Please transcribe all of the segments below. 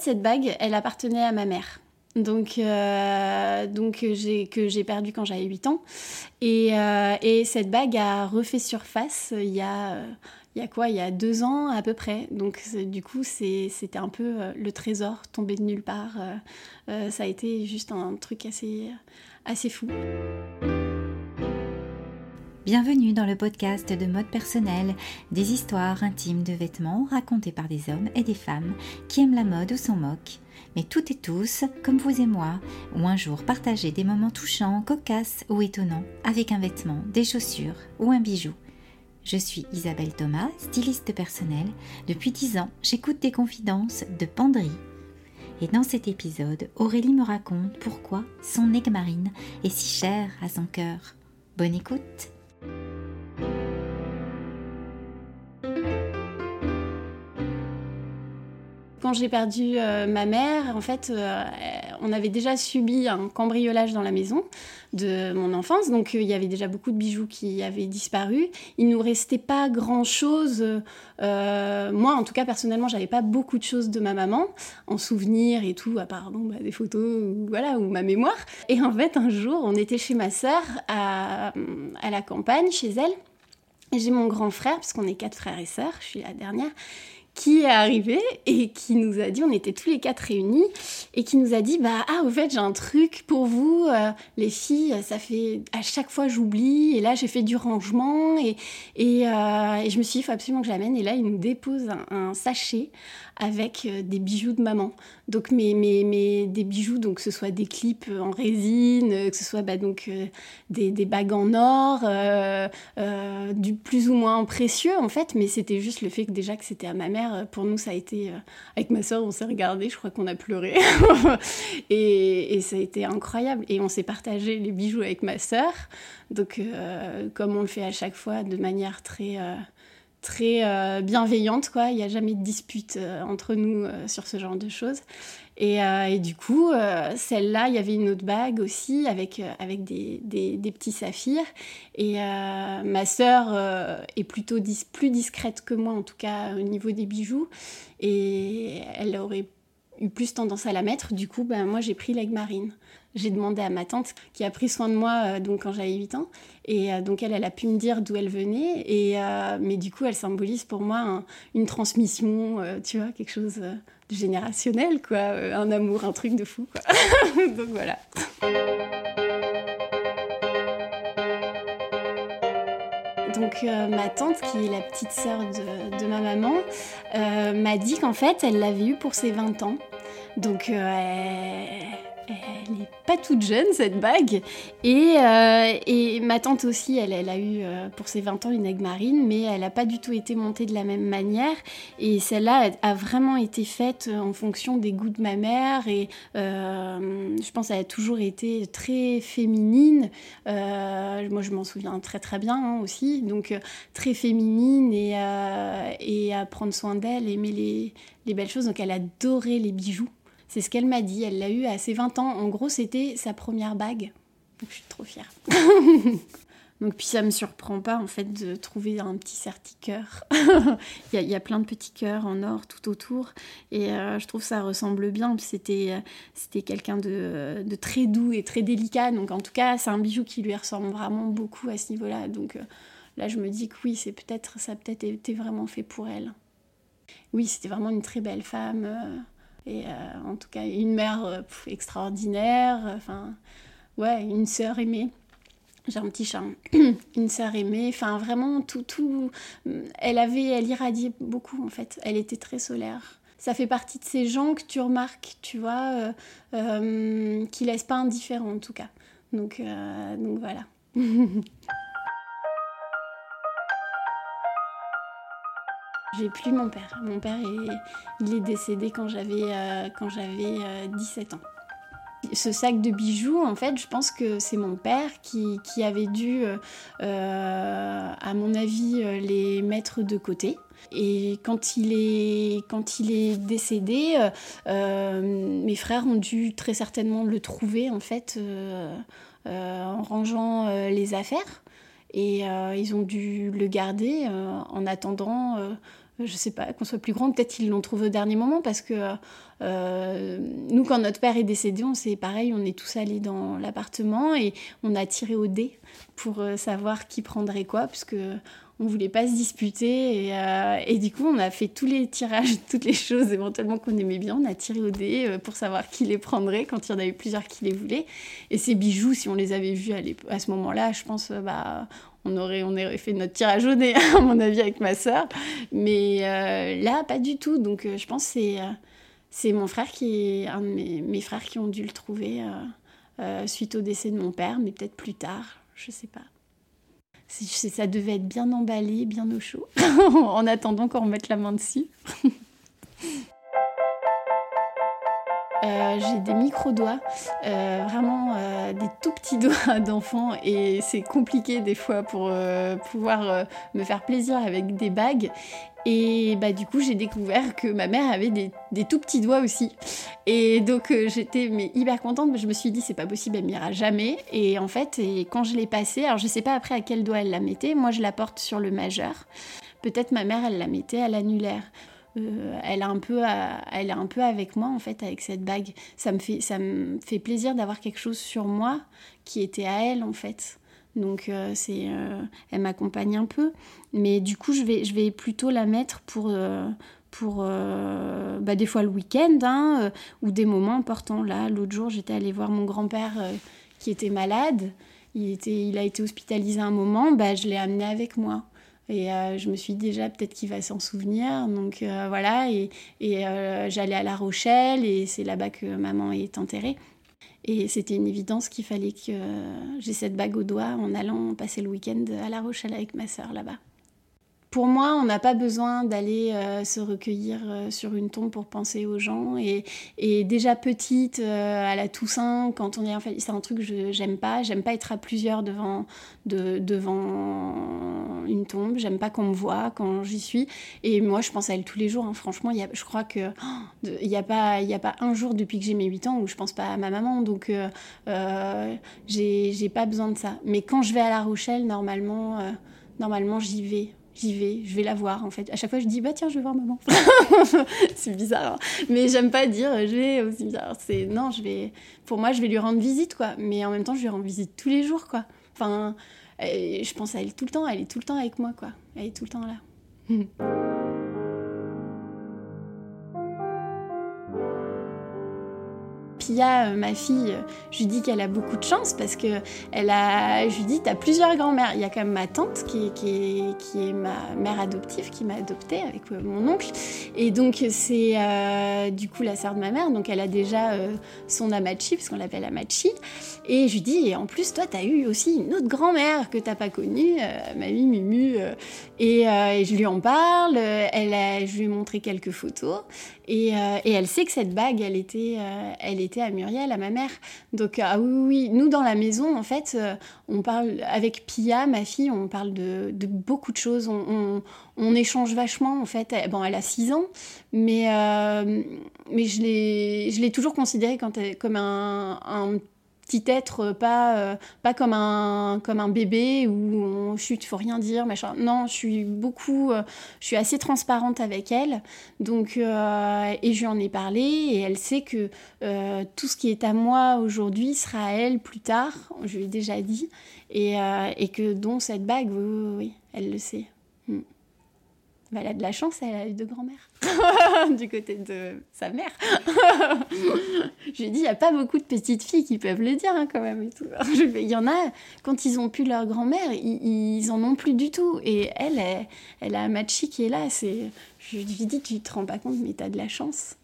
Cette bague, elle appartenait à ma mère. Donc, euh, donc j'ai, que j'ai perdu quand j'avais 8 ans. Et, euh, et, cette bague a refait surface il y a, il y a quoi Il y a deux ans à peu près. Donc du coup, c'était un peu le trésor tombé de nulle part. ça a été juste un truc assez, assez fou. Bienvenue dans le podcast de mode personnel, des histoires intimes de vêtements racontées par des hommes et des femmes qui aiment la mode ou s'en moquent, mais toutes et tous, comme vous et moi, ont un jour partagé des moments touchants, cocasses ou étonnants avec un vêtement, des chaussures ou un bijou. Je suis Isabelle Thomas, styliste personnelle. Depuis 10 ans, j'écoute des confidences de penderie. Et dans cet épisode, Aurélie me raconte pourquoi son aigle marine est si cher à son cœur. Bonne écoute quand j'ai perdu euh, ma mère, en fait, euh, on avait déjà subi un cambriolage dans la maison de mon enfance, donc euh, il y avait déjà beaucoup de bijoux qui avaient disparu. Il nous restait pas grand chose. moi, en tout cas, personnellement, j'avais pas beaucoup de choses de ma maman en souvenir et tout, à part bah, des photos ou voilà ou ma mémoire. Et en fait, un jour, on était chez ma sœur à, à la campagne, chez elle. J'ai mon grand frère, parce qu'on est quatre frères et sœurs, je suis la dernière, qui est arrivé et qui nous a dit, on était tous les quatre réunis, et qui nous a dit, bah ah au fait j'ai un truc pour vous, euh, les filles, ça fait à chaque fois j'oublie, et là j'ai fait du rangement, et, euh, et, je me suis dit, il faut absolument que je l'amène, et là il nous dépose un, sachet avec euh, des bijoux de maman. Donc mes, mes, mes, des bijoux, donc que ce soit des clips en résine, que ce soit bah, donc des, des, bagues en or, du plus ou moins précieux en fait, mais c'était juste le fait que déjà que c'était à ma mère euh, pour nous, ça a été. Euh, avec ma soeur, on s'est regardé, je crois qu'on a pleuré. et, ça a été incroyable. Et on s'est partagé les bijoux avec ma soeur. Donc, euh, comme on le fait à chaque fois, de manière très. très bienveillante quoi il n'y a jamais de dispute entre nous sur ce genre de choses euh, et, du coup, euh, celle-là, il y avait une autre bague aussi avec, euh, avec des, des, petits saphirs. Et ma sœur est plutôt plus discrète que moi, en tout cas au niveau des bijoux. Et elle aurait eu plus tendance à la mettre. Du coup, ben, moi, j'ai pris l'aigle marine. J'ai demandé à ma tante qui a pris soin de moi donc quand j'avais 8 ans. Et donc, elle, elle a pu me dire d'où elle venait. Et, mais du coup, elle symbolise pour moi une transmission, tu vois, quelque chose générationnel, quoi. Euh, un amour, un truc de fou, quoi. Donc voilà. Donc euh, ma tante, qui est la petite sœur de, ma maman, euh, m'a dit qu'en fait, elle l'avait eu pour ses 20 ans. Donc elle elle n'est pas toute jeune, cette bague. Et, euh, ma tante aussi, elle, a eu euh, pour ses 20 ans une aigle marine, mais elle n'a pas du tout été montée de la même manière. Et celle-là a vraiment été faite en fonction des goûts de ma mère. Et euh, je pense qu'elle a toujours été très féminine. moi, je m'en souviens très très bien hein, aussi. Donc, très féminine et, et à prendre soin d'elle, aimer les, les belles choses. Donc, elle adorait les bijoux. C'est ce qu'elle m'a dit. Elle l'a eu à ses 20 ans. En gros, c'était sa première bague. Je suis trop fière. Donc puis ça me surprend pas en fait de trouver un petit certi-cœur. il, y a plein de petits cœurs en or tout autour et euh, je trouve ça ressemble bien. C'était euh, c'était quelqu'un de, très doux et très délicat. Donc en tout cas c'est un bijou qui lui ressemble vraiment beaucoup à ce niveau-là. Donc euh, là je me dis que oui c'est peut-être ça peut-être été vraiment fait pour elle. Oui c'était vraiment une très belle femme. Euh, en tout cas, une mère euh, extraordinaire, enfin, ouais, une sœur aimée. J'ai un petit chat, une sœur aimée, enfin vraiment tout, tout. Elle avait, elle irradiait beaucoup en fait. Elle était très solaire. Ça fait partie de ces gens que tu remarques, tu vois, euh, euh qui laissent pas indifférent en tout cas. Donc, donc voilà. J'ai plus mon père. Mon père, est, il est décédé quand j'avais euh, quand j'avais 17 euh, ans. Ce sac de bijoux, en fait, je pense que c'est mon père qui, qui avait dû, euh, à mon avis, les mettre de côté. Et quand il est, quand il est décédé, mes frères ont dû très certainement le trouver, en fait, en rangeant les affaires. Et ils ont dû le garder en attendant je sais pas, qu'on soit plus grand. Peut-être qu'ils l'ont trouvé au dernier moment parce que euh, nous, quand notre père est décédé, on c'est pareil, on est tous allés dans l'appartement et on a tiré au dé pour euh, savoir qui prendrait quoi, parce que on voulait pas se disputer et, euh, et, du coup on a fait tous les tirages, toutes les choses éventuellement qu'on aimait bien, on a tiré au dé pour savoir qui les prendrait quand il y en avait plusieurs qui les voulaient. Et ces bijoux, si on les avait vus à, ce moment-là, je pense bah on aurait, on aurait fait notre tirage au nez, à mon avis, avec ma sœur. Mais euh, là, pas du tout. Donc, euh, je pense que c'est, euh, mon frère qui est un de mes, frères qui ont dû le trouver suite au décès de mon père, mais peut-être plus tard, je sais pas. Ça devait être bien emballé, bien au chaud, en attendant qu'on remette la main dessus. Euh, j'ai des micro-doigts, euh, vraiment euh, des tout petits doigts d'enfant et c'est compliqué des fois pour pouvoir me faire plaisir avec des bagues. Et bah, du coup, j'ai découvert que ma mère avait des, tout petits doigts aussi. Et donc, j'étais mais, hyper contente. Je me suis dit, c'est pas possible, elle m'ira jamais. Et en fait, quand je l'ai passée, alors je sais pas après à quel doigt elle la mettait. Moi, je la porte sur le majeur. Peut-être ma mère, elle la mettait à l'annulaire. Euh, elle, a un peu elle est un peu avec moi en fait avec cette bague. Ça me fait, ça me fait plaisir d'avoir quelque chose sur moi qui était à elle en fait. Donc euh, c'est, euh, elle m'accompagne un peu. Mais du coup je vais, je vais plutôt la mettre pour, pour bah, des fois le week-end hein, ou des moments importants. Là l'autre jour j'étais allée voir mon grand-père qui était malade. Il, était, il a été hospitalisé un moment, bah, je l'ai amené avec moi. Et euh, je me suis dit déjà peut-être qu'il va s'en souvenir. Donc euh, voilà, et, euh, j'allais à La Rochelle et c'est là-bas que maman est enterrée. Et c'était une évidence qu'il fallait que j'ai cette bague au doigt en allant passer le week-end à La Rochelle avec ma sœur là-bas. Pour moi, on n'a pas besoin d'aller euh, se recueillir euh, sur une tombe pour penser aux gens. Et, déjà petite, euh, à la Toussaint, quand on est en fait, c'est un truc que j'aime pas. J'aime pas être à plusieurs devant, devant une tombe. J'aime pas qu'on me voit quand j'y suis. Et moi, je pense à elle tous les jours. Hein. Franchement, je crois que il n'y a, pas, un jour depuis que j'ai mes 8 ans où je pense pas à ma maman. Donc, j'ai pas besoin de ça. Mais quand je vais à La Rochelle, normalement j'y vais j'y vais, je vais la voir en fait. À chaque fois, je dis bah tiens, je vais voir maman. c'est bizarre, hein. mais j'aime pas dire je vais aussi bizarre. C'est non, je vais. Pour moi, je vais lui rendre visite quoi, mais en même temps, je lui rends visite tous les jours quoi. Enfin, je pense à elle tout le temps. Elle est tout le temps avec moi quoi. Elle est tout le temps là. Pia, euh, ma fille, euh, je lui dis qu'elle a beaucoup de chance parce que elle a, je lui dis, tu as plusieurs grand-mères. Il y a quand même ma tante qui, est ma mère adoptive, qui m'a adoptée avec euh, mon oncle. Et donc, c'est du coup la sœur de ma mère. Donc, elle a déjà son Amachi, parce qu'on l'appelle Amachi. Et je lui dis, et en plus, toi, tu as eu aussi une autre grand-mère que tu pas connue, ma vie Mumu. Et, je lui en parle. Elle je lui ai montré quelques photos. Et, et elle sait que cette bague, elle était, elle était à Muriel, à ma mère. Donc, ah oui, oui, nous dans la maison, en fait, euh, on parle avec Pia, ma fille, on parle de, beaucoup de choses. On, échange vachement, en fait. Bon, elle a 6 ans, mais, euh, mais je l'ai toujours considérée comme un petit être, euh, pas, euh, pas comme, un, comme un bébé où on chute, faut rien dire, machin. Non, je suis beaucoup, euh, je suis assez transparente avec elle. Donc, et je lui en ai parlé et elle sait que tout ce qui est à moi aujourd'hui sera à elle plus tard, je lui ai déjà dit, et, et que dont cette bague, oui, oui, elle le sait. Hmm. Elle a de la chance, elle a eu deux grand-mères du côté de sa mère. je lui ai dit, il n'y a pas beaucoup de petites filles qui peuvent le dire hein, quand même. Il y en a, quand ils ont pu leur grand-mère, ils, ils en ont plus du tout. Et elle, elle, a un Machi qui est là. Je lui ai dit, tu te rends pas compte, mais tu as de la chance.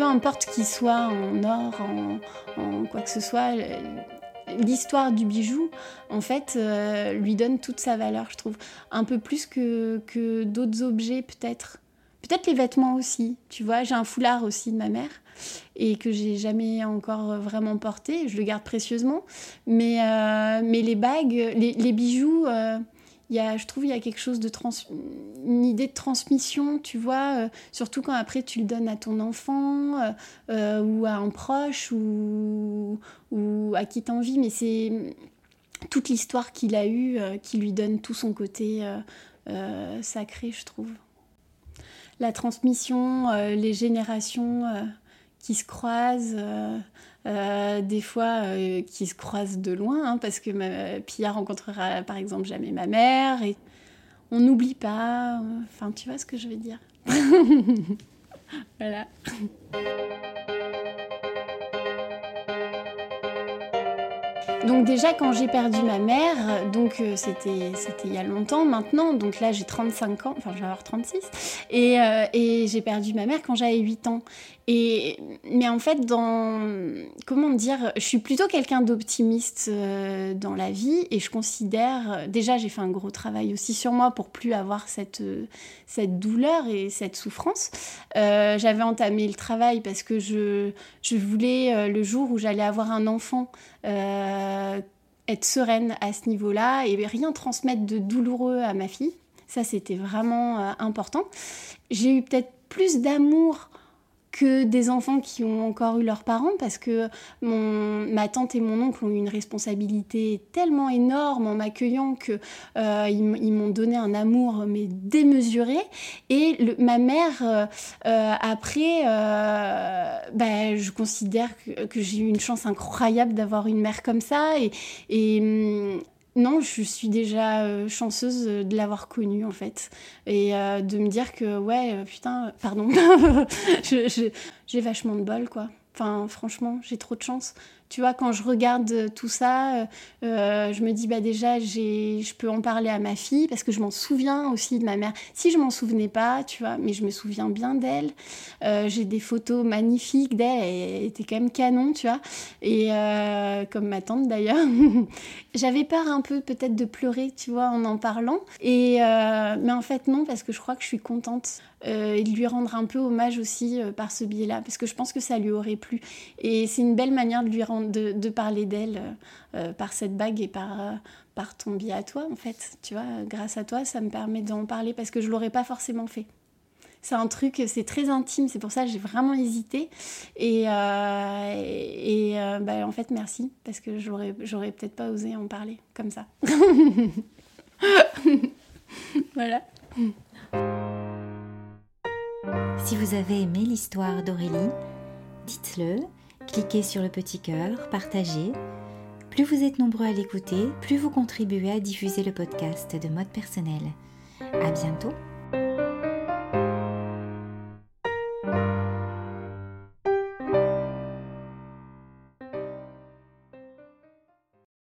Importe qu'il soit en or, en, quoi que ce soit, l'histoire du bijou, en fait, euh, lui donne toute sa valeur, je trouve. Un peu plus que, que d'autres objets, peut-être. Peut-être les vêtements aussi. Tu vois, j'ai un foulard aussi de ma mère et que j'ai jamais encore vraiment porté. Je le garde précieusement. Mais, euh, mais les bagues, les, bijoux, euh, y a, je trouve il y a quelque chose de trans une idée de transmission, tu vois, euh, surtout quand après tu le donnes à ton enfant euh, euh, ou à un proche ou, ou à qui t'envie, mais c'est toute l'histoire qu'il a eue qui lui donne tout son côté sacré, je trouve. La transmission, les générations qui se croisent. Euh, des fois euh, qui se croisent de loin, hein, parce que ma, Pia rencontrera par exemple jamais ma mère, et on n'oublie pas, euh, enfin tu vois ce que je veux dire. voilà. Donc déjà quand j'ai perdu ma mère, donc euh, c'était c'était il y a longtemps maintenant, donc là j'ai 35 ans, enfin je vais avoir 36, et, euh, et j'ai perdu ma mère quand j'avais 8 ans. Et mais en fait dans comment dire, je suis plutôt quelqu'un d'optimiste euh, dans la vie et je considère déjà j'ai fait un gros travail aussi sur moi pour plus avoir cette cette douleur et cette souffrance. j'avais entamé le travail parce que je je voulais le jour où j'allais avoir un enfant euh, être sereine à ce niveau-là et rien transmettre de douloureux à ma fille. Ça, c'était vraiment euh, important. J'ai eu peut-être plus d'amour que des enfants qui ont encore eu leurs parents parce que mon, ma tante et mon oncle ont eu une responsabilité tellement énorme en m'accueillant que euh, m'ont donné un amour mais démesuré. Et ma mère euh, euh, après ben, je considère que, j'ai eu une chance incroyable d'avoir une mère comme ça. Et, et hum, non, je suis déjà euh, chanceuse de l'avoir connu en fait. Et euh, de me dire que, ouais, euh, putain, pardon, j'ai vachement de bol quoi. Enfin, franchement, j'ai trop de chance. Tu vois, quand je regarde tout ça, euh, euh, je me dis, bah déjà, je peux en parler à ma fille parce que je m'en souviens aussi de ma mère. Si je m'en souvenais pas, tu vois, mais je me souviens bien d'elle. Euh, j'ai des photos magnifiques d'elle, elle était quand même canon, tu vois. Et comme ma tante d'ailleurs. J'avais peur un peu peut-être de pleurer, tu vois, en en parlant. Et, mais en fait, non, parce que je crois que je suis contente. et de lui rendre un peu hommage aussi par ce biais-là, parce que je pense que ça lui aurait plu. Et c'est une belle manière de lui rendre de, parler d'elle euh, euh, par cette bague et par, euh, par ton biais à toi, en fait. Tu vois, grâce à toi, ça me permet d'en parler parce que je l'aurais pas forcément fait. C'est un truc, c'est très intime, c'est pour ça que j'ai vraiment hésité. Et, et, bah, en fait, merci, parce que j'aurais, j'aurais peut-être pas osé en parler comme ça. voilà. Si vous avez aimé l'histoire d'Aurélie, dites-le cliquez sur le petit cœur, partagez. Plus vous êtes nombreux à l'écouter, plus vous contribuez à diffuser le podcast de mode personnel. À bientôt!